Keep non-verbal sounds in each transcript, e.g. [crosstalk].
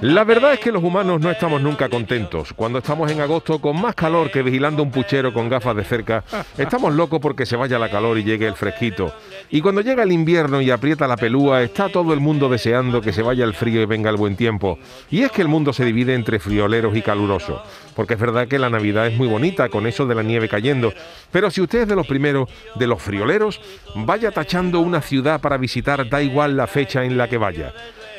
La verdad es que los humanos no estamos nunca contentos. Cuando estamos en agosto con más calor que vigilando un puchero con gafas de cerca, estamos locos porque se vaya la calor y llegue el fresquito. Y cuando llega el invierno y aprieta la pelúa, está todo el mundo deseando que se vaya el frío y venga el buen tiempo. Y es que el mundo se divide entre frioleros y calurosos. Porque es verdad que la Navidad es muy bonita con eso de la nieve cayendo. Pero si usted es de los primeros, de los frioleros, vaya tachando una ciudad para visitar, da igual la fecha en la que vaya.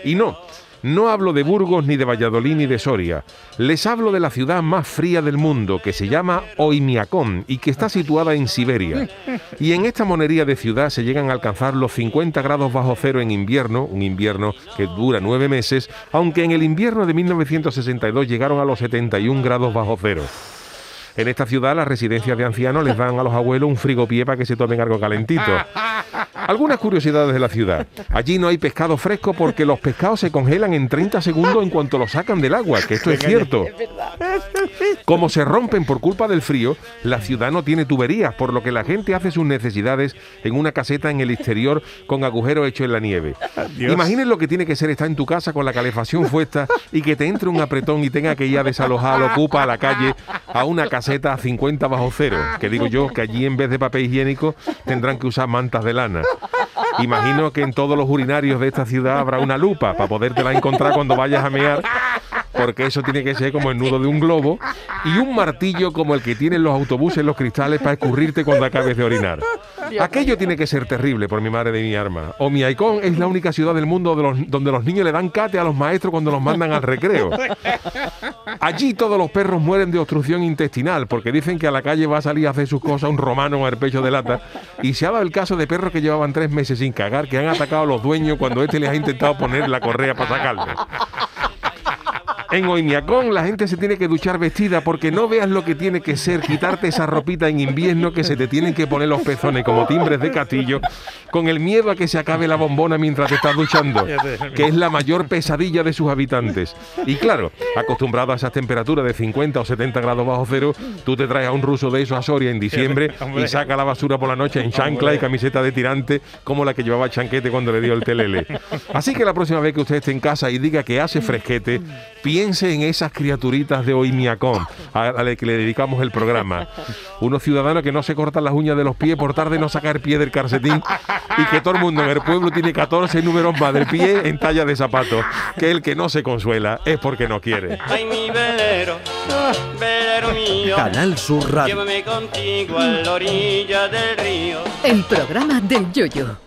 Y no, no hablo de Burgos ni de Valladolid ni de Soria. Les hablo de la ciudad más fría del mundo, que se llama Oimiacón y que está situada en Siberia. Y en esta monería de ciudad se llegan a alcanzar los 50 grados bajo cero en invierno, un invierno que dura nueve meses, aunque en el invierno de 1962 llegaron a los 71 grados bajo cero. En esta ciudad las residencias de ancianos les dan a los abuelos un frigopié para que se tomen algo calentito. Algunas curiosidades de la ciudad. Allí no hay pescado fresco porque los pescados se congelan en 30 segundos en cuanto los sacan del agua, que esto es cierto. Como se rompen por culpa del frío, la ciudad no tiene tuberías, por lo que la gente hace sus necesidades en una caseta en el exterior con agujeros hechos en la nieve. Imaginen lo que tiene que ser estar en tu casa con la calefacción puesta y que te entre un apretón y tenga que ir a desalojar al ocupa a la calle a una caseta a 50 bajo cero. Que digo yo que allí en vez de papel higiénico tendrán que usar mantas de lana. Imagino que en todos los urinarios de esta ciudad habrá una lupa para podértela encontrar cuando vayas a mear, porque eso tiene que ser como el nudo de un globo, y un martillo como el que tienen los autobuses en los cristales para escurrirte cuando acabes de orinar. Aquello tiene que ser terrible por mi madre de mi arma. O mi Aicón es la única ciudad del mundo de los- donde los niños le dan cate a los maestros cuando los mandan al recreo. Allí todos los perros mueren de obstrucción intestinal porque dicen que a la calle va a salir a hacer sus cosas un romano con el pecho de lata. Y se ha dado el caso de perros que llevaban tres meses sin cagar, que han atacado a los dueños cuando este les ha intentado poner la correa para sacarles. En Oimiacón la gente se tiene que duchar vestida porque no veas lo que tiene que ser quitarte esa ropita en invierno que se te tienen que poner los pezones como timbres de castillo con el miedo a que se acabe la bombona mientras te estás duchando, que es la mayor pesadilla de sus habitantes. Y claro, acostumbrado a esas temperaturas de 50 o 70 grados bajo cero, tú te traes a un ruso de esos a Soria en diciembre [laughs] y saca la basura por la noche en chancla y camiseta de tirante como la que llevaba Chanquete cuando le dio el telele. Así que la próxima vez que usted esté en casa y diga que hace fresquete, piense en esas criaturitas de Oimiacón, a, a la que le dedicamos el programa. Unos ciudadanos que no se cortan las uñas de los pies por tarde no sacar pie del calcetín y que todo el mundo en el pueblo tiene 14 números más del pie en talla de zapato. Que el que no se consuela es porque no quiere. Ay, mi velero, velero mío, Canal Sur Radio. llévame contigo a la orilla del río. El programa del Yoyo.